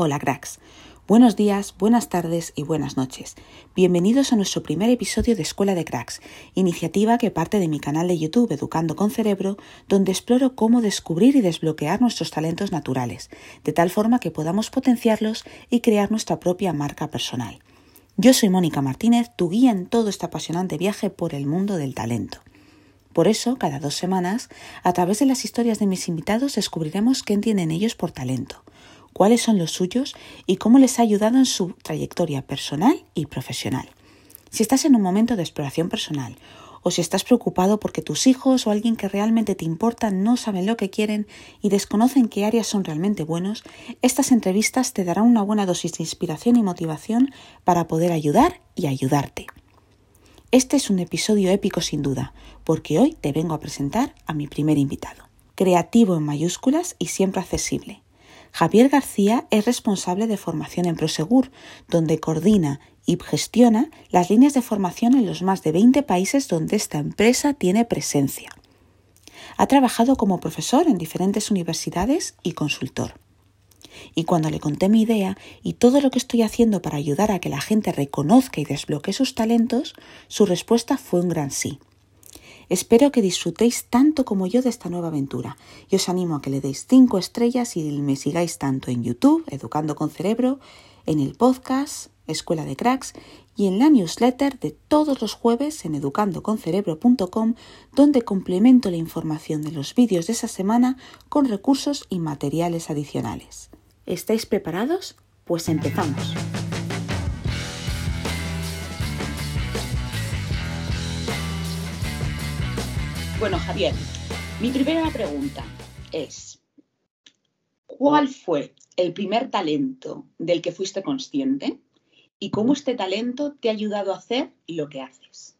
Hola cracks. Buenos días, buenas tardes y buenas noches. Bienvenidos a nuestro primer episodio de Escuela de Cracks, iniciativa que parte de mi canal de YouTube Educando con Cerebro, donde exploro cómo descubrir y desbloquear nuestros talentos naturales, de tal forma que podamos potenciarlos y crear nuestra propia marca personal. Yo soy Mónica Martínez, tu guía en todo este apasionante viaje por el mundo del talento. Por eso, cada dos semanas, a través de las historias de mis invitados descubriremos qué entienden ellos por talento cuáles son los suyos y cómo les ha ayudado en su trayectoria personal y profesional. Si estás en un momento de exploración personal o si estás preocupado porque tus hijos o alguien que realmente te importa no saben lo que quieren y desconocen qué áreas son realmente buenos, estas entrevistas te darán una buena dosis de inspiración y motivación para poder ayudar y ayudarte. Este es un episodio épico sin duda, porque hoy te vengo a presentar a mi primer invitado. Creativo en mayúsculas y siempre accesible. Javier García es responsable de formación en Prosegur, donde coordina y gestiona las líneas de formación en los más de 20 países donde esta empresa tiene presencia. Ha trabajado como profesor en diferentes universidades y consultor. Y cuando le conté mi idea y todo lo que estoy haciendo para ayudar a que la gente reconozca y desbloquee sus talentos, su respuesta fue un gran sí. Espero que disfrutéis tanto como yo de esta nueva aventura y os animo a que le deis 5 estrellas y me sigáis tanto en YouTube, Educando con Cerebro, en el podcast Escuela de Cracks y en la newsletter de todos los jueves en educandoconcerebro.com donde complemento la información de los vídeos de esa semana con recursos y materiales adicionales. ¿Estáis preparados? Pues empezamos. Bueno, Javier, mi primera pregunta es, ¿cuál fue el primer talento del que fuiste consciente y cómo este talento te ha ayudado a hacer lo que haces?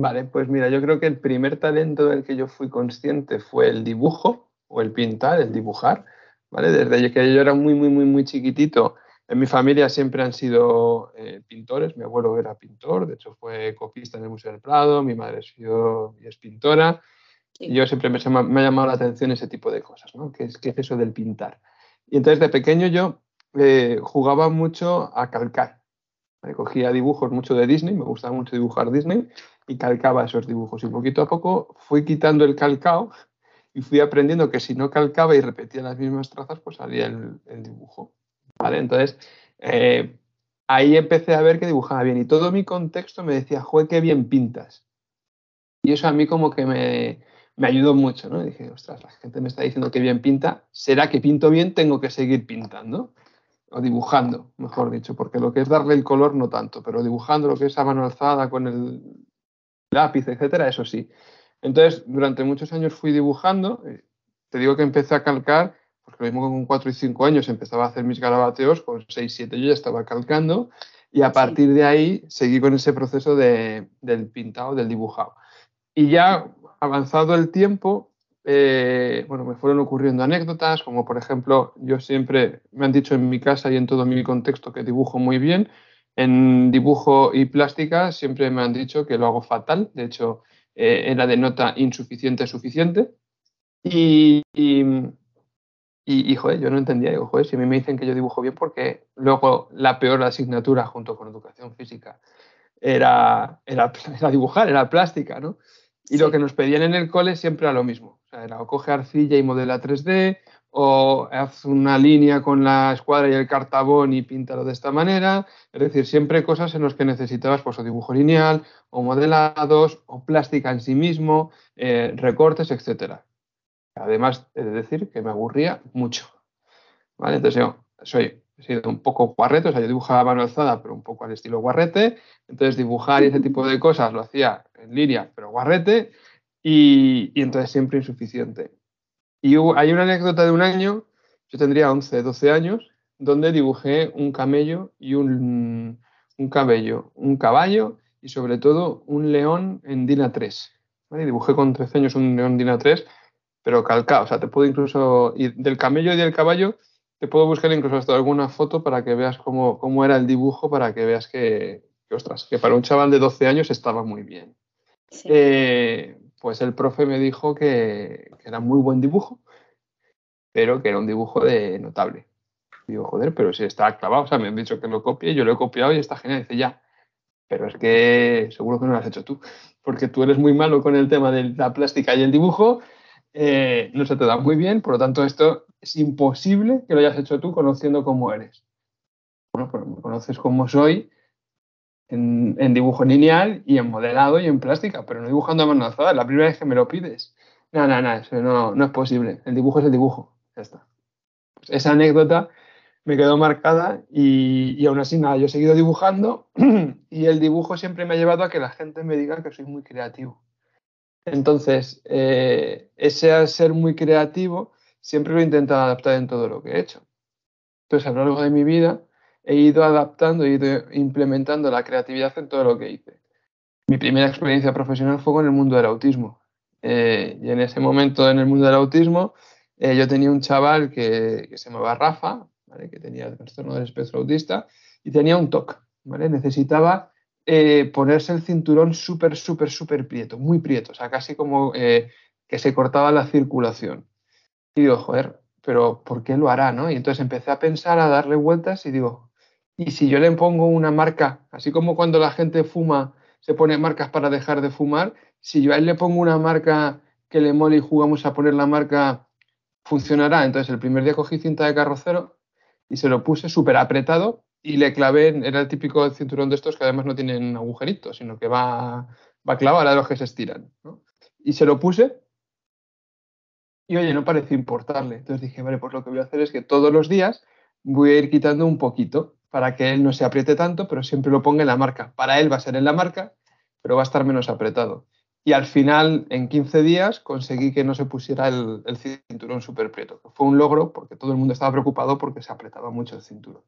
Vale, pues mira, yo creo que el primer talento del que yo fui consciente fue el dibujo o el pintar, el dibujar, ¿vale? Desde que yo era muy, muy, muy, muy chiquitito, en mi familia siempre han sido eh, pintores, mi abuelo era pintor, de hecho fue copista en el Museo del Prado, mi madre es pintora, y yo siempre me, ha llamado la atención ese tipo de cosas, ¿no? ¿Qué es, es eso del pintar? Y entonces de pequeño yo eh, jugaba mucho a calcar, me cogía dibujos mucho de Disney, me gustaba mucho dibujar Disney, y calcaba esos dibujos, y poquito a poco fui quitando el calcao y fui aprendiendo que si no calcaba y repetía las mismas trazas, pues salía el dibujo. Entonces, eh, ahí empecé a ver que dibujaba bien y todo mi contexto me decía, joder, qué bien pintas. Y eso a mí como que me, ayudó mucho, ¿no? dije, ostras, la gente me está diciendo que bien pinta, ¿será que pinto bien? Tengo que seguir pintando o dibujando, mejor dicho, porque lo que es darle el color no tanto, pero dibujando lo que es a mano alzada con el lápiz, etcétera, eso sí. Entonces, durante muchos años fui dibujando, eh, te digo que empecé a calcar porque lo mismo con 4 y 5 años empezaba a hacer mis garabateos, con 6, 7 yo ya estaba calcando y a partir de ahí seguí con ese proceso de, del pintado, del dibujado. Y ya avanzado el tiempo, eh, bueno, me fueron ocurriendo anécdotas, como por ejemplo, yo siempre me han dicho en mi casa y en todo mi contexto que dibujo muy bien. En dibujo y plástica siempre me han dicho que lo hago fatal, de hecho eh, era de nota insuficiente suficiente. y, y, joder, yo no entendía, digo, joder, si a mí me dicen que yo dibujo bien, porque luego la peor asignatura junto con educación física era, era, dibujar, era plástica, ¿no? Y lo que nos pedían en el cole siempre era lo mismo. O sea, era o coge arcilla y modela 3D, o haz una línea con la escuadra y el cartabón y píntalo de esta manera. Es decir, siempre cosas en las que necesitabas pues, o dibujo lineal, o modelados, o plástica en sí mismo, eh, recortes, etcétera. Además, he de decir que me aburría mucho. ¿vale? Entonces yo soy, he sido un poco guarrete, o sea, yo dibujaba a mano alzada, pero un poco al estilo guarrete. Entonces dibujar y ese tipo de cosas lo hacía en línea, pero guarrete. Y, entonces siempre insuficiente. Y hay una anécdota de un año, yo tendría 11, 12 años, donde dibujé un camello y un, un cabello, un caballo y sobre todo un león en Dina 3. Dibujé con 13 años un león Dina 3 pero calcado. O sea, te puedo incluso, ir del camello y del caballo, te puedo buscar incluso hasta alguna foto para que veas cómo, cómo era el dibujo, para que veas que, ostras, que para un chaval de 12 años estaba muy bien. Eh, pues el profe me dijo que, era muy buen dibujo, pero que era un dibujo de notable. Digo, joder, pero si está clavado, o sea, me han dicho que lo copie, yo lo he copiado y está genial. Dice, ya, pero es que seguro que no lo has hecho tú, porque tú eres muy malo con el tema de la plástica y el dibujo, eh, no se te da muy bien, por lo tanto esto es imposible que lo hayas hecho tú conociendo cómo eres. Bueno, pues me conoces como soy en, dibujo lineal y en modelado y en plástica, pero no dibujando a mano alzada, la primera vez que me lo pides. No, no, no, eso no, no es posible. El dibujo es el dibujo, ya está. Pues esa anécdota me quedó marcada y, aún así nada, yo he seguido dibujando y el dibujo siempre me ha llevado a que la gente me diga que soy muy creativo. Entonces, eh, ese ser muy creativo siempre lo he intentado adaptar en todo lo que he hecho. Entonces, a lo largo de mi vida he ido adaptando, he ido implementando la creatividad en todo lo que hice. Mi primera experiencia profesional fue con el mundo del autismo. Eh, y en ese momento, en el mundo del autismo, eh, yo tenía un chaval que, se llamaba Rafa, que tenía el trastorno del espectro autista y tenía un TOC. ¿vale? Necesitaba eh, ponerse el cinturón súper, súper, súper prieto, muy prieto, o sea, casi como eh, que se cortaba la circulación. Y digo, joder, pero ¿por qué lo hará? ¿no? Y entonces empecé a pensar, a darle vueltas y digo, ¿y si yo le pongo una marca, así como cuando la gente fuma, se pone marcas para dejar de fumar, si yo a él le pongo una marca que le mole y jugamos a poner la marca, funcionará. Entonces el primer día cogí cinta de carrocero y se lo puse súper apretado y le clavé, era el típico cinturón de estos que además no tienen agujeritos, sino que va, va clavado a los que se estiran. Y se lo puse y oye, no pareció importarle. Entonces dije, vale, pues lo que voy a hacer es que todos los días voy a ir quitando un poquito para que él no se apriete tanto, pero siempre lo ponga en la marca. Para él va a ser en la marca, pero va a estar menos apretado. Y al final, en 15 días, conseguí que no se pusiera el, cinturón súper prieto. Fue un logro porque todo el mundo estaba preocupado porque se apretaba mucho el cinturón.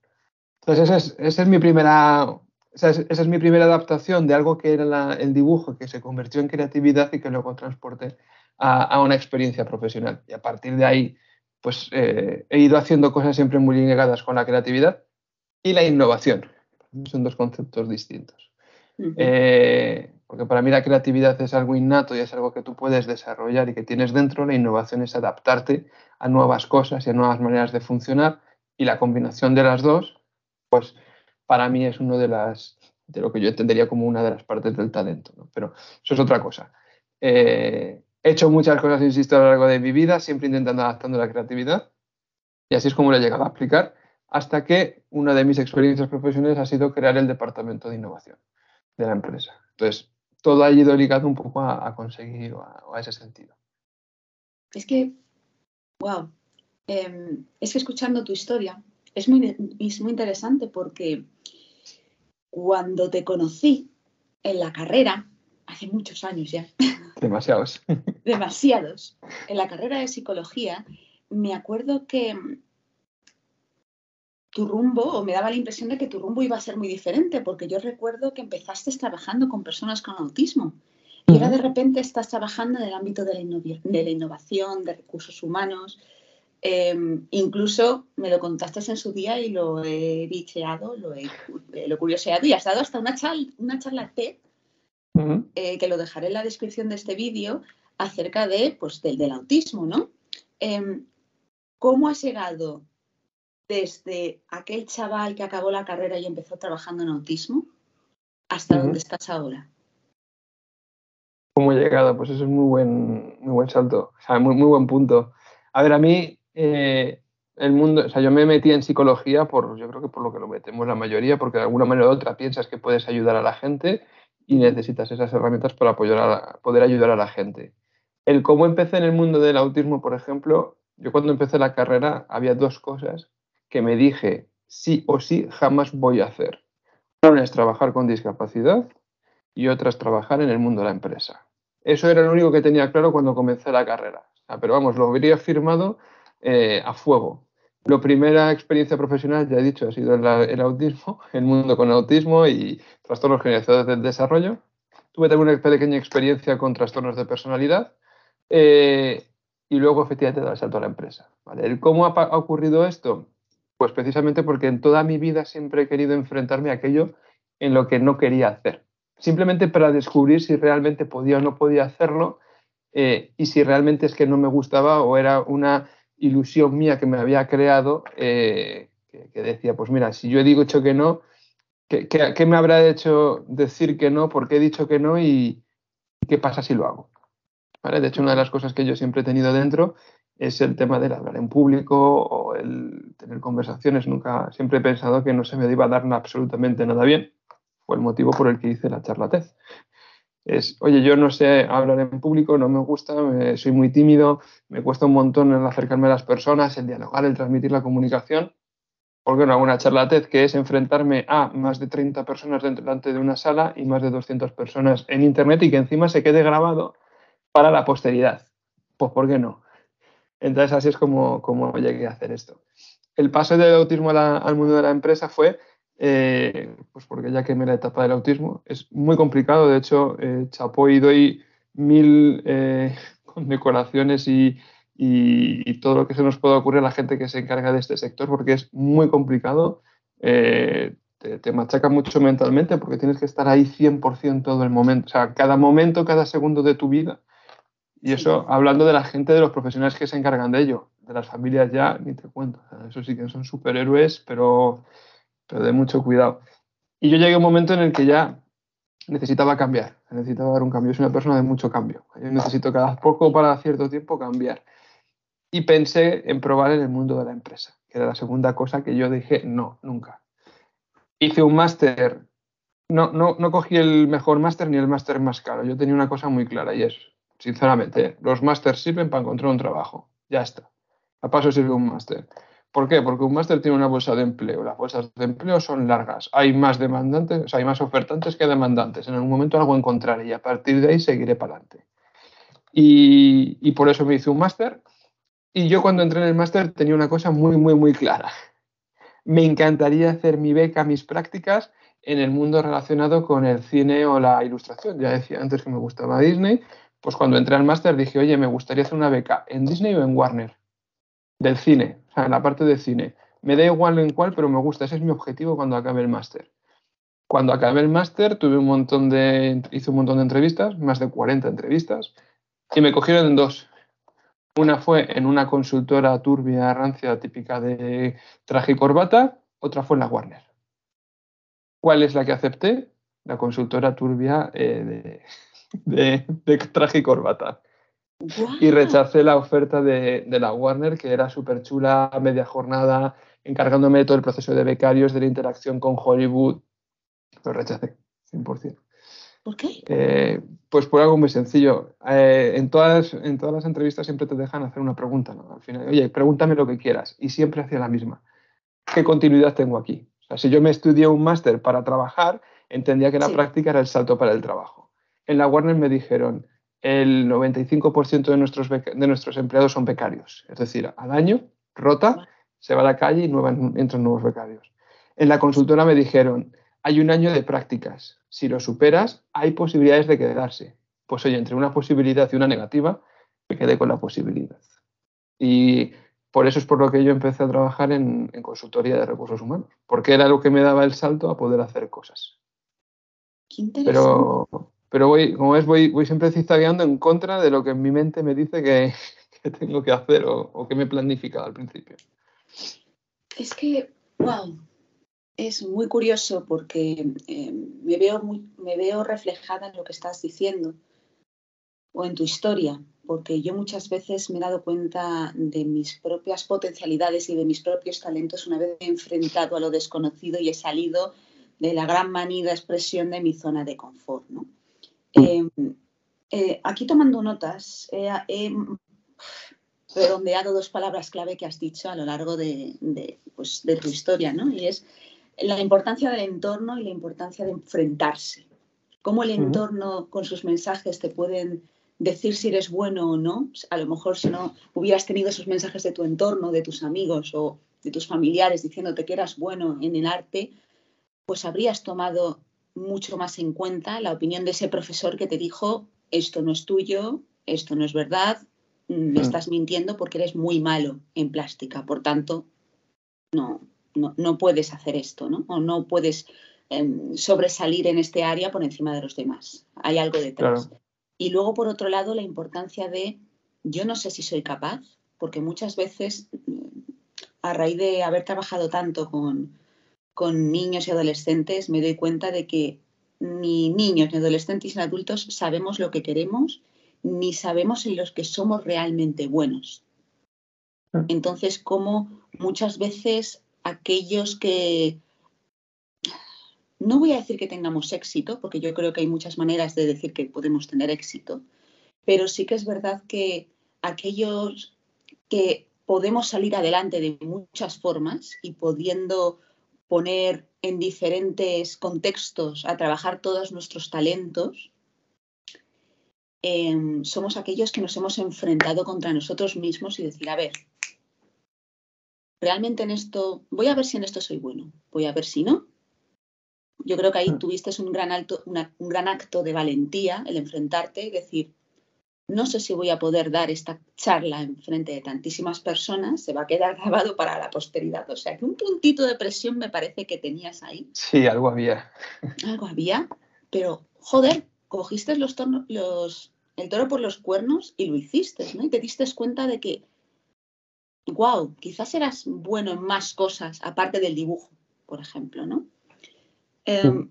Entonces, esa es, mi primera, esa es, mi primera adaptación de algo que era el dibujo, que se convirtió en creatividad y que luego transporté a, una experiencia profesional. Y a partir de ahí, pues eh, he ido haciendo cosas siempre muy ligadas con la creatividad y la innovación. Son dos conceptos distintos. Porque para mí la creatividad es algo innato y es algo que tú puedes desarrollar y que tienes dentro. La innovación es adaptarte a nuevas cosas y a nuevas maneras de funcionar. Y la combinación de las dos, pues para mí es uno de las de lo que yo entendería como una de las partes del talento. Pero eso es otra cosa. Eh, he hecho muchas cosas, insisto, a lo largo de mi vida, siempre intentando adaptando la creatividad. Y así es como lo he llegado a aplicar, hasta que una de mis experiencias profesionales ha sido crear el departamento de innovación de la empresa. Entonces, todo ha ido ligado un poco a, conseguir o a, ese sentido. Es que, wow, em, es que escuchando tu historia es muy, es muy interesante porque cuando te conocí en la carrera, hace muchos años ya. Demasiados. Demasiados. En la carrera de psicología, me acuerdo que tu rumbo, o me daba la impresión de que tu rumbo iba a ser muy diferente, porque yo recuerdo que empezaste trabajando con personas con autismo y ahora de repente estás trabajando en el ámbito de la, innovación, de recursos humanos. Em, incluso me lo contaste en su día y lo he bicheado, lo he, lo curioseado y has dado hasta una, charla, una charla TED, eh, que lo dejaré en la descripción de este vídeo, acerca de, pues, del, del autismo, ¿no? Em, ¿Cómo has llegado desde aquel chaval que acabó la carrera y empezó trabajando en autismo hasta donde estás ahora? ¿Cómo he llegado? Pues eso es muy buen, muy buen salto, o sea, muy, muy buen punto. A ver, a mí eh, el mundo, o sea, yo me metí en psicología por, yo creo que por lo que lo metemos la mayoría, porque de alguna manera u otra piensas que puedes ayudar a la gente y necesitas esas herramientas para apoyar a poder ayudar a la gente. El cómo empecé en el mundo del autismo, por ejemplo, yo cuando empecé la carrera había dos cosas que me dije sí o sí jamás voy a hacer. Una es trabajar con discapacidad y otra es trabajar en el mundo de la empresa. Eso era lo único que tenía claro cuando comencé la carrera. pero vamos, lo habría firmado eh, a fuego. La primera experiencia profesional, ya he dicho, ha sido el, autismo, el mundo con autismo y trastornos generalizados del desarrollo. Tuve también una pequeña experiencia con trastornos de personalidad eh, y luego efectivamente dar el salto a la empresa. ¿Cómo ha ocurrido esto? Pues precisamente porque en toda mi vida siempre he querido enfrentarme a aquello en lo que no quería hacer. Simplemente para descubrir si realmente podía o no podía hacerlo eh, y si realmente es que no me gustaba o era una ilusión mía que me había creado eh, que decía, pues mira, si yo he dicho que no, ¿qué, me habrá hecho decir que no? ¿Por qué he dicho que no? ¿Y qué pasa si lo hago? De hecho, una de las cosas que yo siempre he tenido dentro es el tema del hablar en público o el tener conversaciones. Nunca, siempre he pensado que no se me iba a dar absolutamente nada bien. Fue el motivo por el que hice la charla TED. Es, oye, yo no sé hablar en público, no me gusta, soy muy tímido, me cuesta un montón el acercarme a las personas, el dialogar, el transmitir la comunicación. ¿Por qué no hago una charla TED que es enfrentarme a más de 30 personas delante de una sala y más de 200 personas en Internet y que encima se quede grabado para la posteridad? Pues ¿por qué no? Entonces así es como, como llegué a hacer esto. El paso del autismo al mundo de la empresa fue, eh, pues porque ya quemé la etapa del autismo, es muy complicado, de hecho, eh, chapó y doy mil eh, condecoraciones y, y, todo lo que se nos pueda ocurrir a la gente que se encarga de este sector, porque es muy complicado, te, te, machaca mucho mentalmente porque tienes que estar ahí 100% todo el momento, o sea, cada momento, cada segundo de tu vida. Y eso hablando de la gente, de los profesionales que se encargan de ello, de las familias ya, ni te cuento. Eso sí que son superhéroes, pero, pero de mucho cuidado. Y yo llegué a un momento en el que ya necesitaba cambiar, necesitaba dar un cambio. Soy una persona de mucho cambio. Yo necesito cada poco para cierto tiempo cambiar. Y pensé en probar en el mundo de la empresa, que era la segunda cosa que yo dije, no, nunca. Hice un máster, no, no, no cogí el mejor máster ni el máster más caro. Yo tenía una cosa muy clara y es, sinceramente. Los másters sirven para encontrar un trabajo. Ya está. A paso sirve un máster. ¿Por qué? Porque un máster tiene una bolsa de empleo. Las bolsas de empleo son largas. Hay más demandantes, o sea, hay más ofertantes que demandantes. En algún momento algo encontraré y a partir de ahí seguiré para adelante. Y, y por eso me hice un máster. Y yo cuando entré en el máster tenía una cosa muy, muy, muy clara. Me encantaría hacer mi beca, mis prácticas en el mundo relacionado con el cine o la ilustración. Ya decía antes que me gustaba Disney, pues cuando entré al máster dije, oye, me gustaría hacer una beca en Disney o en Warner, del cine, o sea, en la parte de cine. Me da igual en cuál, pero me gusta, ese es mi objetivo cuando acabe el máster. Cuando acabé el máster tuve un montón de, hice un montón de entrevistas, más de 40 entrevistas, y me cogieron en dos. Una fue en una consultora turbia, rancia, típica de traje y corbata, otra fue en la Warner. ¿Cuál es la que acepté? La consultora turbia eh, de, de, traje y corbata. Y rechacé la oferta de, la Warner, que era súper chula, media jornada, encargándome de todo el proceso de becarios, de la interacción con Hollywood. Lo rechacé, 100%. ¿Por qué? Eh, pues por algo muy sencillo. Eh, en, todas, en todas las entrevistas siempre te dejan hacer una pregunta. Al final, oye, pregúntame lo que quieras. Y siempre hacía la misma. ¿Qué continuidad tengo aquí? O sea, si yo me estudié un máster para trabajar, entendía que la práctica era el salto para el trabajo en la Warner me dijeron, el 95% de nuestros, de nuestros empleados son becarios. Es decir, al año rota, se va a la calle y entran nuevos becarios. En la consultora me dijeron, hay un año de prácticas. Si lo superas, hay posibilidades de quedarse. Pues oye, entre una posibilidad y una negativa, me quedé con la posibilidad. Y por eso es por lo que yo empecé a trabajar en, en consultoría de recursos humanos, porque era lo que me daba el salto a poder hacer cosas. Qué interesante. Pero, pero voy, como ves, voy, voy siempre zigzagueando en contra de lo que en mi mente me dice que, tengo que hacer o, que me he planificado al principio. Es que, wow, es muy curioso porque eh, me, veo me veo reflejada en lo que estás diciendo o en tu historia, porque yo muchas veces me he dado cuenta de mis propias potencialidades y de mis propios talentos una vez he enfrentado a lo desconocido y he salido de la gran manida expresión de mi zona de confort, ¿no? Em, eh, aquí tomando notas, he redondeado dos palabras clave que has dicho a lo largo de, pues, de, tu historia, ¿no? Y es la importancia del entorno y la importancia de enfrentarse. Cómo el entorno con sus mensajes te pueden decir si eres bueno o no. A lo mejor si no hubieras tenido esos mensajes de tu entorno, de tus amigos o de tus familiares diciéndote que eras bueno en el arte, pues habrías tomado mucho más en cuenta la opinión de ese profesor que te dijo, esto no es tuyo, esto no es verdad, me mm. estás mintiendo porque eres muy malo en plástica, por tanto, no, no, puedes hacer esto, ¿no? O no puedes em, sobresalir en este área por encima de los demás. Hay algo detrás. Y luego, por otro lado, la importancia de, yo no sé si soy capaz, porque muchas veces a raíz de haber trabajado tanto con, con niños y adolescentes, me doy cuenta de que ni niños, ni adolescentes, ni adultos sabemos lo que queremos, ni sabemos en los que somos realmente buenos. Mm. Entonces, como muchas veces aquellos que no voy a decir que tengamos éxito, porque yo creo que hay muchas maneras de decir que podemos tener éxito, pero sí que es verdad que aquellos que podemos salir adelante de muchas formas y pudiendo poner en diferentes contextos a trabajar todos nuestros talentos, em, somos aquellos que nos hemos enfrentado contra nosotros mismos y decir, a ver, realmente en esto, voy a ver si en esto soy bueno, voy a ver si no, yo creo que ahí mm. tuviste un gran, alto, un gran acto de valentía, el enfrentarte y decir, no sé si voy a poder dar esta charla en frente de tantísimas personas, se va a quedar grabado para la posteridad. O sea que un puntito de presión me parece que tenías ahí. Sí, algo había. Algo había, pero joder, cogiste los, los el toro por los cuernos y lo hiciste, ¿no? Y te diste cuenta de que, wow, quizás eras bueno en más cosas aparte del dibujo, por ejemplo, ¿no? Em,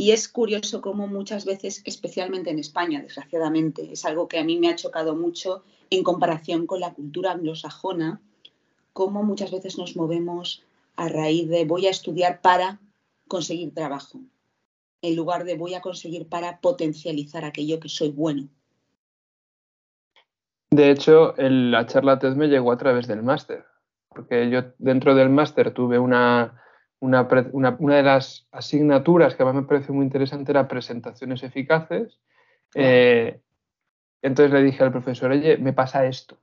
y es curioso cómo muchas veces, especialmente en España, desgraciadamente, es algo que a mí me ha chocado mucho en comparación con la cultura anglosajona, cómo muchas veces nos movemos a raíz de voy a estudiar para conseguir trabajo, en lugar de voy a conseguir para potencializar aquello que soy bueno. De hecho, la charla TED me llegó a través del máster, porque yo dentro del máster tuve una, una, de las asignaturas que a mí me pareció muy interesante era presentaciones eficaces. Eh, entonces le dije al profesor, oye, me pasa esto.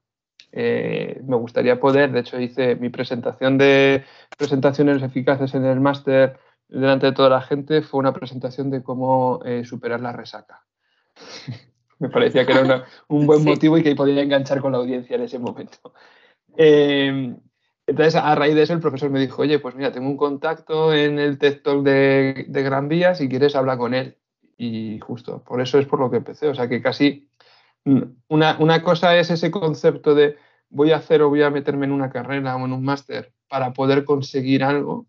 Eh, me gustaría poder, de hecho hice mi presentación de presentaciones eficaces en el máster delante de toda la gente, fue una presentación de cómo eh, superar la resaca. me parecía que era un buen motivo y que podía enganchar con la audiencia en ese momento. Entonces, a raíz de eso, el profesor me dijo, oye, pues mira, tengo un contacto en el TED Talk de, Gran Vía, si quieres habla con él. Y justo, por eso es por lo que empecé. O sea, que casi mm, una, una cosa es ese concepto de voy a hacer o voy a meterme en una carrera o en un máster para poder conseguir algo,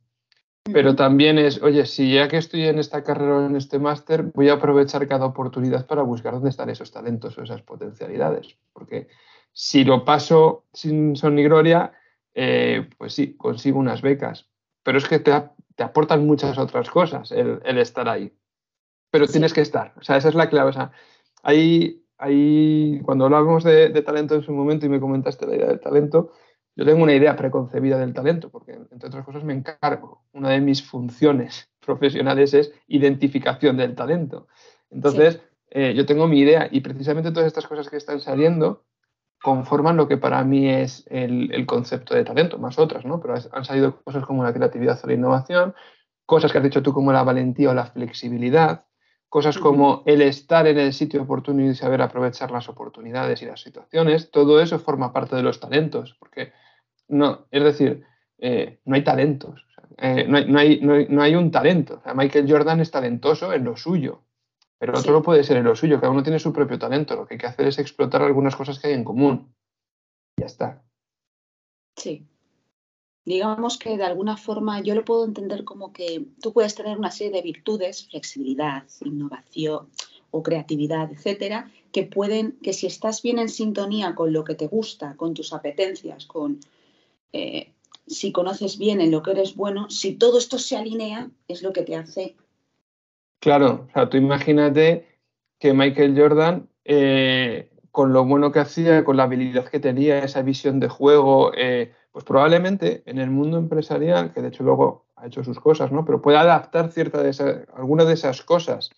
pero también es, oye, si ya que estoy en esta carrera o en este máster, voy a aprovechar cada oportunidad para buscar dónde están esos talentos o esas potencialidades. Porque si lo paso sin son ni gloria, eh, pues sí, consigo unas becas. Pero es que te, aportan muchas otras cosas el, estar ahí. Pero tienes que estar. O sea, esa es la clave. O sea, ahí, ahí cuando hablábamos de, talento en su momento y me comentaste la idea del talento, yo tengo una idea preconcebida del talento, porque entre otras cosas me encargo. Una de mis funciones profesionales es identificación del talento. Entonces, eh, yo tengo mi idea y precisamente todas estas cosas que están saliendo conforman lo que para mí es el, concepto de talento, más otras, ¿no? Pero han salido cosas como la creatividad o la innovación, cosas que has dicho tú como la valentía o la flexibilidad, cosas como el estar en el sitio oportuno y saber aprovechar las oportunidades y las situaciones, todo eso forma parte de los talentos, porque no, es decir, eh, no hay talentos, eh, no, hay, no, hay, un talento. Michael Jordan es talentoso en lo suyo, pero otro no puede ser en lo suyo, cada uno tiene su propio talento. Lo que hay que hacer es explotar algunas cosas que hay en común. Ya está. Sí. Digamos que de alguna forma yo lo puedo entender como que tú puedes tener una serie de virtudes, flexibilidad, innovación o creatividad, etcétera, que pueden, que si estás bien en sintonía con lo que te gusta, con tus apetencias, con eh, si conoces bien en lo que eres bueno, si todo esto se alinea, es lo que te hace Claro, o sea, tú imagínate que Michael Jordan, eh, con lo bueno que hacía, con la habilidad que tenía, esa visión de juego, eh, pues probablemente en el mundo empresarial, que de hecho luego ha hecho sus cosas, ¿no? Pero puede adaptar cierta de esa, alguna de esas cosas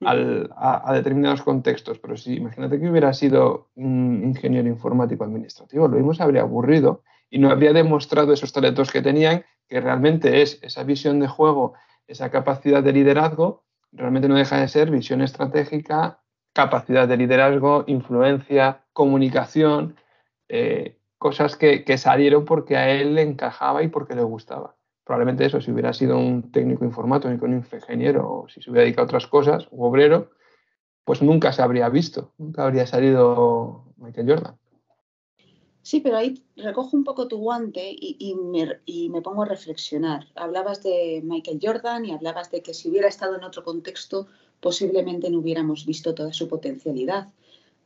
a, determinados contextos. Pero si imagínate que hubiera sido un ingeniero informático administrativo, lo mismo se habría aburrido y no habría demostrado esos talentos que tenían, que realmente es esa visión de juego, esa capacidad de liderazgo realmente no deja de ser visión estratégica, capacidad de liderazgo, influencia, comunicación, eh, cosas que, salieron porque a él le encajaba y porque le gustaba. Probablemente eso, si hubiera sido un técnico informático, un ingeniero, o si se hubiera dedicado a otras cosas, u obrero, pues nunca se habría visto, nunca habría salido Michael Jordan. Sí, pero ahí recojo un poco tu guante y, me, pongo a reflexionar. Hablabas de Michael Jordan y hablabas de que si hubiera estado en otro contexto, posiblemente no hubiéramos visto toda su potencialidad.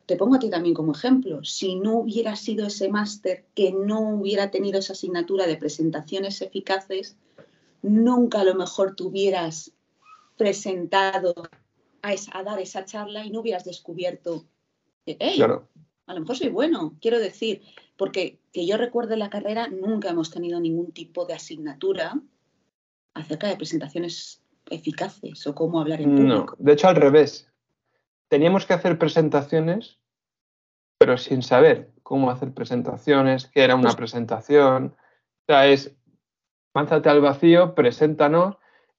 Te pongo a ti también como ejemplo. Si no hubiera sido ese máster, que no hubiera tenido esa asignatura de presentaciones eficaces, nunca a lo mejor te hubieras presentado a, dar esa charla y no hubieras descubierto, claro. A lo mejor soy bueno, quiero decir, porque que yo recuerde la carrera, nunca hemos tenido ningún tipo de asignatura acerca de presentaciones eficaces o cómo hablar en público. No, de hecho al revés. Teníamos que hacer presentaciones, pero sin saber cómo hacer presentaciones, qué era una pues presentación. O sea, es, lánzate al vacío, preséntanos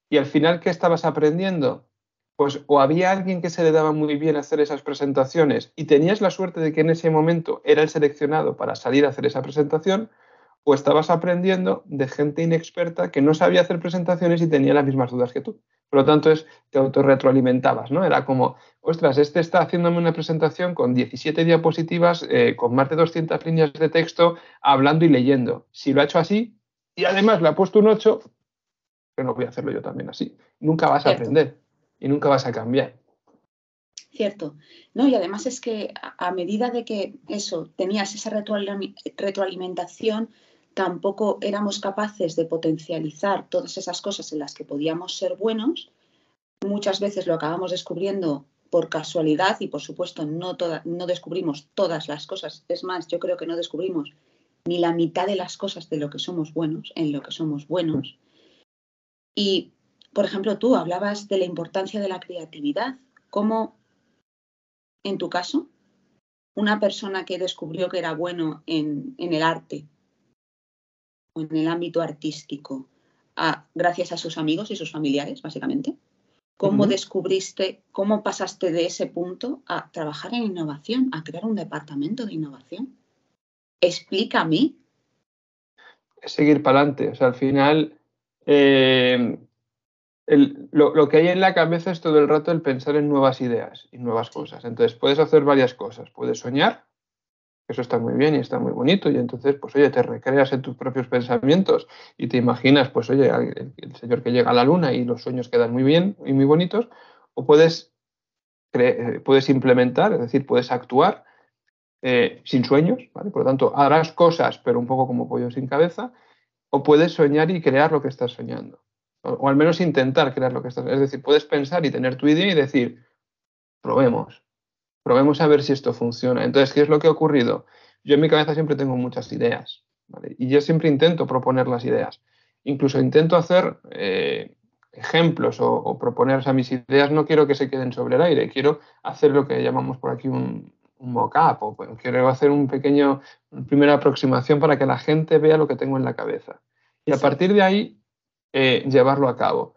y al final, ¿qué estabas aprendiendo? Pues o había alguien que se le daba muy bien hacer esas presentaciones y tenías la suerte de que en ese momento era el seleccionado para salir a hacer esa presentación, o estabas aprendiendo de gente inexperta que no sabía hacer presentaciones y tenía las mismas dudas que tú. Por lo tanto, es, te autorretroalimentabas, ¿no? Era como, ostras, este está haciéndome una presentación con 17 diapositivas, eh, con más de 200 líneas de texto, hablando y leyendo. Si lo ha hecho así y además le ha puesto un 8, que no voy a hacerlo yo también así. Nunca vas a aprender y nunca vas a cambiar. Cierto. No, y además es que a medida de que eso, tenías esa retroalimentación, tampoco éramos capaces de potencializar todas esas cosas en las que podíamos ser buenos. Muchas veces lo acabamos descubriendo por casualidad y por supuesto no, no descubrimos todas las cosas. Es más, yo creo que no descubrimos ni la mitad de las cosas de lo que somos buenos, en lo que somos buenos. Y, por ejemplo, tú hablabas de la importancia de la creatividad. ¿Cómo, en tu caso, una persona que descubrió que era bueno en, el arte o en el ámbito artístico, gracias a sus amigos y sus familiares, básicamente, ¿cómo descubriste, cómo pasaste de ese punto a trabajar en innovación, a crear un departamento de innovación? Explícame. Seguir para adelante. O sea, al final eh, lo, que hay en la cabeza es todo el rato el pensar en nuevas ideas y nuevas cosas. Entonces, puedes hacer varias cosas. Puedes soñar, eso está muy bien y está muy bonito, y entonces, pues oye, te recreas en tus propios pensamientos y te imaginas, pues oye, el, señor que llega a la luna y los sueños quedan muy bien y muy bonitos, o puedes, eh, puedes implementar, es decir, puedes actuar eh, sin sueños. Por lo tanto, harás cosas, pero un poco como pollo sin cabeza, o puedes soñar y crear lo que estás soñando. O, al menos intentar crear lo que estás. Es decir, puedes pensar y tener tu idea y decir, probemos, probemos a ver si esto funciona. Entonces, ¿qué es lo que ha ocurrido? Yo en mi cabeza siempre tengo muchas ideas, Y yo siempre intento proponer las ideas. Incluso intento hacer eh, ejemplos o, proponer, o mis ideas no quiero que se queden sobre el aire, quiero hacer lo que llamamos por aquí un, un mock-up o pues, quiero hacer un pequeño, una primera aproximación para que la gente vea lo que tengo en la cabeza. Y a partir de ahí, eh, llevarlo a cabo.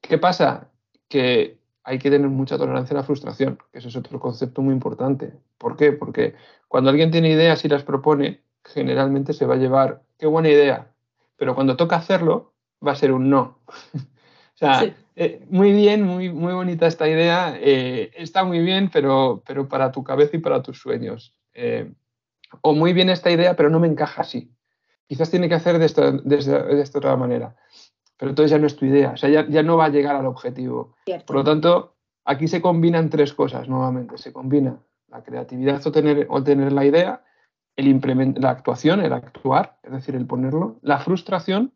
¿Qué pasa? Que hay que tener mucha tolerancia a la frustración, que ese es otro concepto muy importante. ¿Por qué? Porque cuando alguien tiene ideas y las propone, generalmente se va a llevar, qué buena idea, pero cuando toca hacerlo, va a ser un no. o sea, eh, muy bien, muy, muy bonita esta idea, eh, está muy bien, pero, pero para tu cabeza y para tus sueños. Eh, o muy bien esta idea, pero no me encaja así. Quizás tiene que hacer de esta, de otra manera. Pero entonces ya no es tu idea, o sea, ya, no va a llegar al objetivo. Por lo tanto, aquí se combinan tres cosas nuevamente. Se combina la creatividad o tener, o tener la idea, el la actuación, el actuar, es decir, el ponerlo, la frustración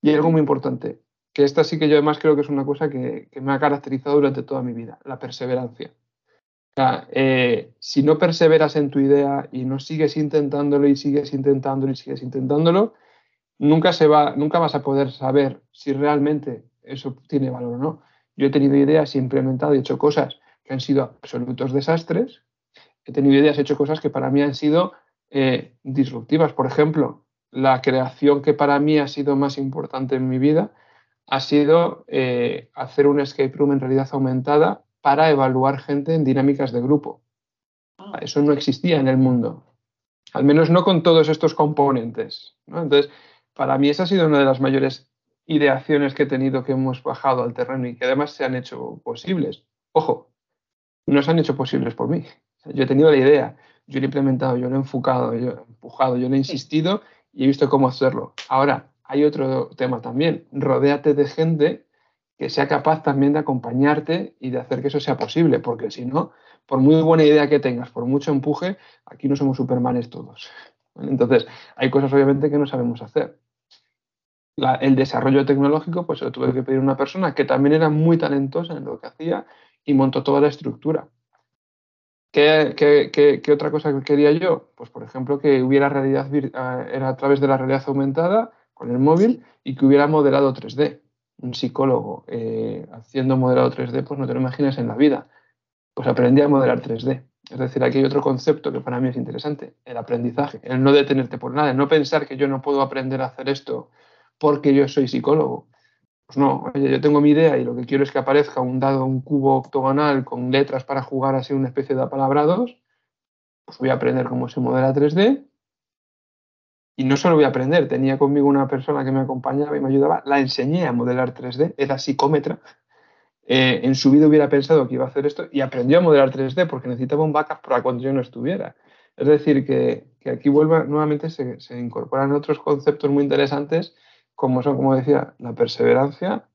y algo muy importante, que esta sí que yo además creo que es una cosa que, me ha caracterizado durante toda mi vida, la perseverancia. O sea, eh, si no perseveras en tu idea y no sigues intentándolo y sigues intentándolo y sigues intentándolo, nunca, se va, nunca vas a poder saber si realmente eso tiene valor o no. Yo he tenido ideas, he implementado y hecho cosas que han sido absolutos desastres. He tenido ideas, he hecho cosas que para mí han sido eh, disruptivas. Por ejemplo, la creación que para mí ha sido más importante en mi vida ha sido eh, hacer un escape room en realidad aumentada para evaluar gente en dinámicas de grupo. Ah. Eso no existía en el mundo, al menos no con todos estos componentes. Entonces, para mí esa ha sido una de las mayores ideaciones que he tenido que hemos bajado al terreno y que además se han hecho posibles. Ojo, no se han hecho posibles por mí. Yo he tenido la idea, yo lo he implementado, yo lo he enfocado, yo he empujado, yo lo he insistido y he visto cómo hacerlo. Ahora, hay otro tema también, rodéate de gente que sea capaz también de acompañarte y de hacer que eso sea posible, porque si no, por muy buena idea que tengas, por mucho empuje, aquí no somos supermanes todos. Entonces, hay cosas obviamente que no sabemos hacer. el desarrollo tecnológico, pues lo tuve que pedir a una persona que también era muy talentosa en lo que hacía y montó toda la estructura. ¿Qué, otra cosa que quería yo? Pues, por ejemplo, que hubiera realidad, ah, era a través de la realidad aumentada con el móvil y que hubiera modelado 3D. Un psicólogo eh, haciendo modelado 3D, pues no te lo imaginas en la vida. Pues aprendí a modelar 3D. Es decir, aquí hay otro concepto que para mí es interesante, el aprendizaje, el no detenerte por nada, el no pensar que yo no puedo aprender a hacer esto porque yo soy psicólogo. Pues no, oye, yo tengo mi idea y lo que quiero es que aparezca un dado, un cubo octogonal con letras para jugar así una especie de apalabrados, pues voy a aprender cómo se modela 3D. Y no solo voy a aprender, tenía conmigo una persona que me acompañaba y me ayudaba, la enseñé a modelar 3D, era psicómetra, eh, en su vida hubiera pensado que iba a hacer esto y aprendió a modelar 3D porque necesitaba un backup para cuando yo no estuviera. Es decir, que, aquí vuelva, nuevamente se, incorporan otros conceptos muy interesantes como son, como decía, la perseverancia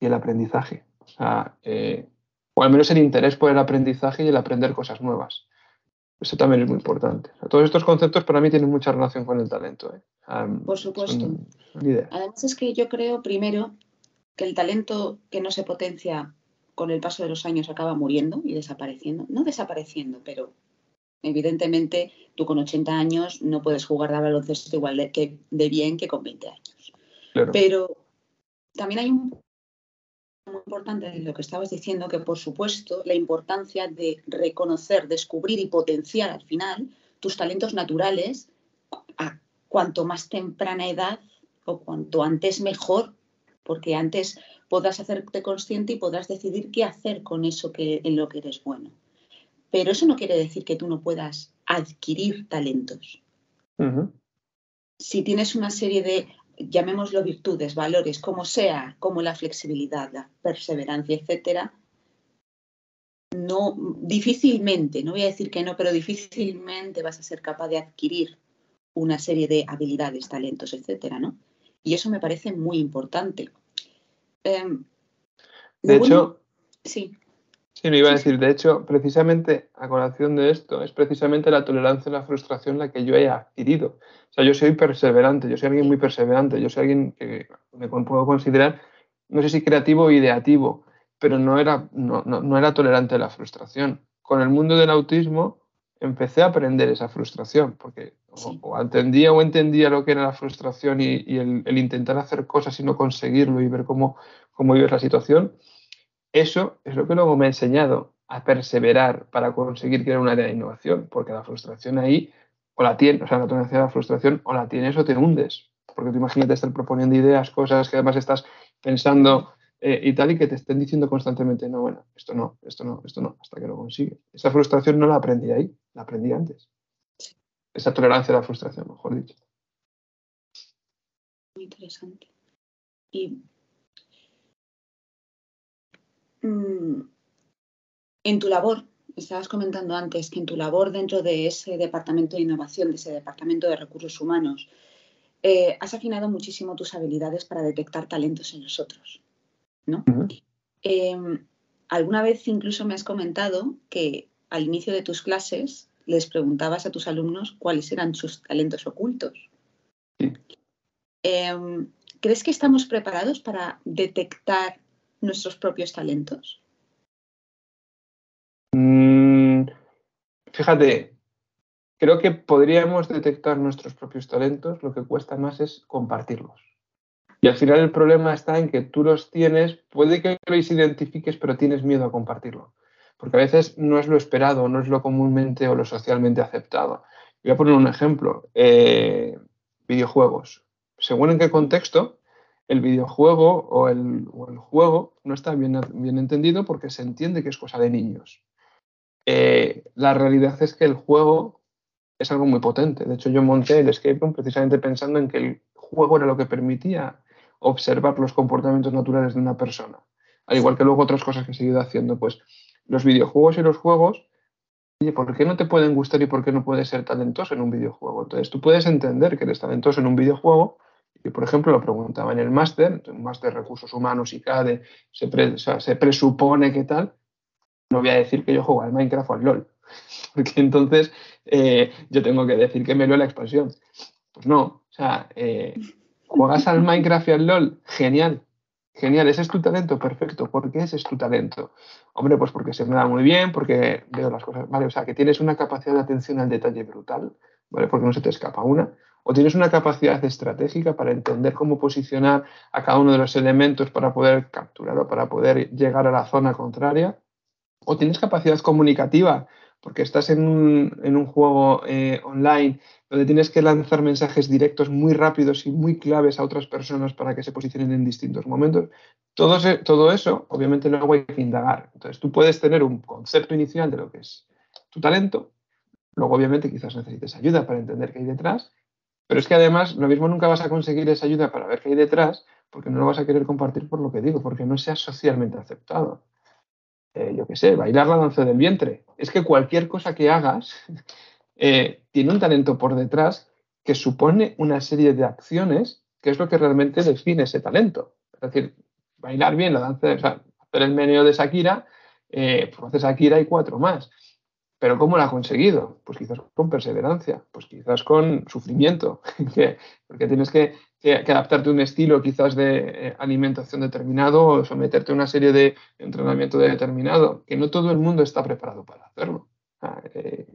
y el aprendizaje. O sea, eh, o al menos el interés por el aprendizaje y el aprender cosas nuevas. Eso también es muy importante. todos estos conceptos para mí tienen mucha relación con el talento. ¿eh? por supuesto. Además es que yo creo, primero, que el talento que no se potencia con el paso de los años acaba muriendo y desapareciendo. No desapareciendo, pero evidentemente tú con 80 años no puedes jugar de baloncesto igual de, que, de bien que con 20 años. Pero también hay un muy importante de lo que estabas diciendo, que por supuesto la importancia de reconocer, descubrir y potenciar al final tus talentos naturales a cuanto más temprana edad o cuanto antes mejor porque antes podrás hacerte consciente y podrás decidir qué hacer con eso que, en lo que eres bueno. Pero eso no quiere decir que tú no puedas adquirir talentos. Si tienes una serie de, llamémoslo virtudes, valores, como sea, como la flexibilidad, la perseverancia, etcétera, no, difícilmente, no voy a decir que no, pero difícilmente vas a ser capaz de adquirir una serie de habilidades, talentos, etcétera, ¿no? Y eso me parece muy importante. Em, de hecho, sí. Sí, me iba a decir, de hecho, precisamente a colación de esto, es precisamente la tolerancia a la frustración la que yo he adquirido. O sea, yo soy perseverante, yo soy alguien muy perseverante, yo soy alguien que me puedo considerar, no sé si creativo o ideativo, pero no era, no, no era tolerante a la frustración. Con el mundo del autismo, empecé a aprender esa frustración, porque o, entendía o entendía lo que era la frustración y, el, intentar hacer cosas y no conseguirlo y ver cómo, cómo vives la situación, eso es lo que luego me ha enseñado a perseverar para conseguir crear una área de innovación, porque la frustración ahí o la tienes, o sea, la tolerancia a la frustración o la tienes o te hundes, porque tú imagínate estar proponiendo ideas, cosas que además estás pensando eh, y tal, y que te estén diciendo constantemente, no, bueno, esto no, esto no, esto no, hasta que lo consigue. Esa frustración no la aprendí ahí, la aprendí antes. Esa tolerancia a la frustración, mejor dicho. Muy interesante. Y mm, en tu labor, estabas comentando antes que en tu labor dentro de ese departamento de innovación, de ese departamento de recursos humanos, eh, has afinado muchísimo tus habilidades para detectar talentos en los otros. ¿no? Em, alguna vez incluso me has comentado que al inicio de tus clases les preguntabas a tus alumnos cuáles eran sus talentos ocultos. Em, ¿Crees que estamos preparados para detectar nuestros propios talentos? Mm, fíjate, creo que podríamos detectar nuestros propios talentos, lo que cuesta más es compartirlos. Y al final el problema está en que tú los tienes, puede que los identifiques, pero tienes miedo a compartirlo. Porque a veces no es lo esperado, no es lo comúnmente o lo socialmente aceptado. Voy a poner un ejemplo. Eh, videojuegos. Según en qué contexto, el videojuego o el, juego no está bien, entendido porque se entiende que es cosa de niños. Eh, la realidad es que el juego es algo muy potente. De hecho, yo monté el escape room precisamente pensando en que el juego era lo que permitía observar los comportamientos naturales de una persona. Al igual que luego otras cosas que he seguido haciendo, pues los videojuegos y los juegos Oye, ¿por qué no te pueden gustar y por qué no puedes ser talentoso en un videojuego? Entonces, tú puedes entender que eres talentoso en un videojuego y, por ejemplo, lo preguntaba en el máster, un máster de recursos humanos y CADE, se, se presupone que tal, no voy a decir que yo juego al Minecraft o al LOL, porque entonces eh, yo tengo que decir que me lo la expansión. Pues no, o sea, eh, juegas al Minecraft y al LOL, genial, Genial, ese es tu talento, perfecto. ¿Por qué ese es tu talento? Hombre, pues porque se me da muy bien, porque veo las cosas, ¿vale? O sea, que tienes una capacidad de atención al detalle brutal, ¿vale? Porque no se te escapa una. O tienes una capacidad estratégica para entender cómo posicionar a cada uno de los elementos para poder capturar o para poder llegar a la zona contraria. O tienes capacidad comunicativa, porque estás en un, juego eh, online donde tienes que lanzar mensajes directos muy rápidos y muy claves a otras personas para que se posicionen en distintos momentos. Todo, eso, obviamente, luego hay que indagar. Entonces, tú puedes tener un concepto inicial de lo que es tu talento, luego, obviamente, quizás necesites ayuda para entender qué hay detrás, pero es que además, lo mismo nunca vas a conseguir esa ayuda para ver qué hay detrás, porque no lo vas a querer compartir por lo que digo, porque no sea socialmente aceptado. Eh, yo qué sé, bailar la danza del vientre. Es que cualquier cosa que hagas eh, tiene un talento por detrás que supone una serie de acciones que es lo que realmente define ese talento. Es decir, bailar bien la danza, o sea, hacer el meneo de Shakira, eh, pues hace Shakira y cuatro más. Pero ¿cómo lo ha conseguido? Pues quizás con perseverancia, pues quizás con sufrimiento, porque tienes que, adaptarte a un estilo quizás de eh, alimentación determinado o someterte a una serie de entrenamiento determinado, que no todo el mundo está preparado para hacerlo. Eh,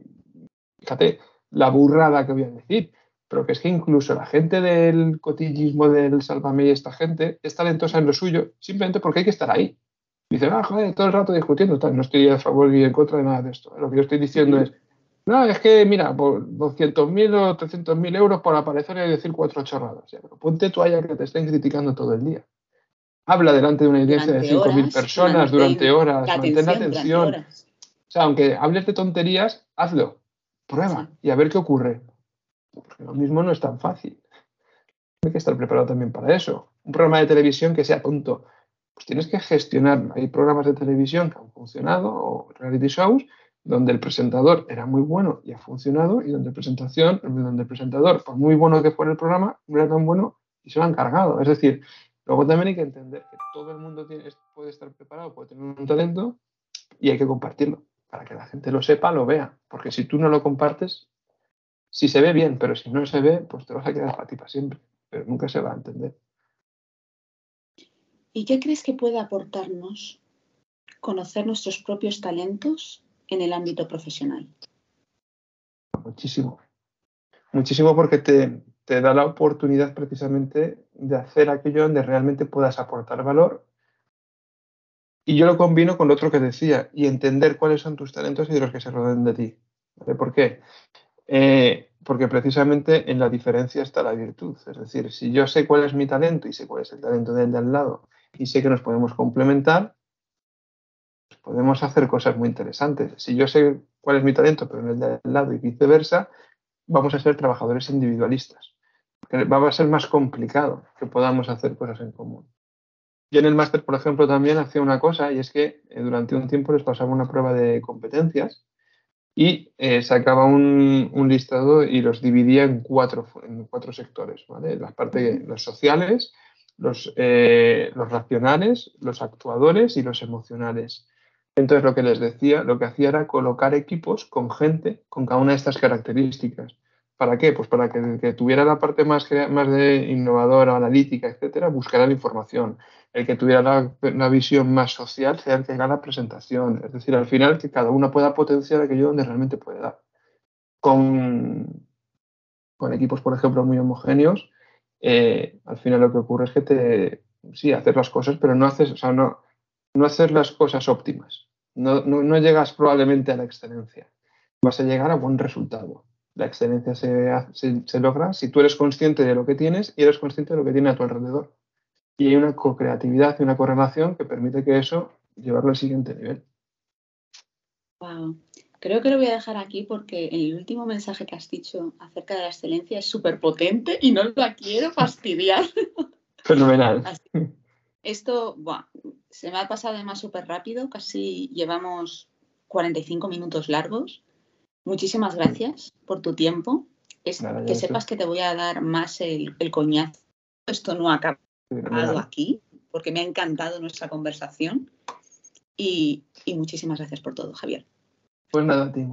fíjate la burrada que voy a decir, pero que es que incluso la gente del cotillismo del Sálvame y esta gente es talentosa en lo suyo simplemente porque hay que estar ahí. Dice, ah, joder, todo el rato discutiendo, no estoy a favor ni en contra de nada de esto. Lo que yo estoy diciendo es, no, es que, mira, por 200.000 o 300.000 euros por aparecer y decir cuatro chorradas. ponte tú allá que te estén criticando todo el día. Habla delante de una audiencia de 5.000 personas durante horas, mantén la atención. O sea, aunque hables de tonterías, hazlo, prueba y a ver qué ocurre. Porque lo mismo no es tan fácil. Hay que estar preparado también para eso. Un programa de televisión que sea tonto pues tienes que gestionar. Hay programas de televisión que han funcionado o reality shows donde el presentador era muy bueno y ha funcionado y donde, presentación, donde el presentador, por muy bueno que fuera el programa, no era tan bueno y se lo han cargado. Es decir, luego también hay que entender que todo el mundo puede estar preparado, puede tener un talento y hay que compartirlo para que la gente lo sepa, lo vea. Porque si tú no lo compartes, si se ve bien, pero si no se ve, pues te vas a quedar para ti para siempre, pero nunca se va a entender. ¿Y qué crees que puede aportarnos conocer nuestros propios talentos en el ámbito profesional? Muchísimo. Muchísimo porque te, da la oportunidad precisamente de hacer aquello donde realmente puedas aportar valor. Y yo lo combino con lo otro que decía, y entender cuáles son tus talentos y de los que se rodean de ti. ¿Por qué? Eh, porque precisamente en la diferencia está la virtud. Es decir, si yo sé cuál es mi talento y sé cuál es el talento del de al lado y sé que nos podemos complementar, pues podemos hacer cosas muy interesantes. Si yo sé cuál es mi talento, pero en el del lado y viceversa, vamos a ser trabajadores individualistas. va a ser más complicado que podamos hacer cosas en común. Yo en el máster, por ejemplo, también hacía una cosa y es que eh, durante un tiempo les pasaba una prueba de competencias y eh, sacaba un, listado y los dividía en cuatro, en cuatro sectores, ¿vale? Las partes, los sociales, los, eh, los racionales, los actuadores y los emocionales. Entonces lo que les decía, lo que hacía era colocar equipos con gente con cada una de estas características. ¿Para qué? Pues para que, que tuviera la parte más, más de innovadora, analítica, etcétera, buscara la información. El que tuviera la, visión más social sea el que haga la presentación. Es decir, al final que cada uno pueda potenciar aquello donde realmente puede dar. Con, con equipos, por ejemplo, muy homogéneos, eh, al final lo que ocurre es que te, sí, haces las cosas, pero no haces, o sea, no, no haces las cosas óptimas. No, no, llegas probablemente a la excelencia. Vas a llegar a buen resultado. La excelencia se, se, logra si tú eres consciente de lo que tienes y eres consciente de lo que tiene a tu alrededor. Y hay una co-creatividad y una correlación que permite que eso llevarlo al siguiente nivel. Wow. Creo que lo voy a dejar aquí porque el último mensaje que has dicho acerca de la excelencia es súper potente y no la quiero fastidiar. Fenomenal. Esto, se me ha pasado además súper rápido, casi llevamos 45 minutos largos. muchísimas gracias por tu tiempo. que sepas que te voy a dar más el, coñazo. Esto no ha acabado aquí, porque me ha encantado nuestra conversación. Y, muchísimas gracias por todo, Javier. Pues nada, ti,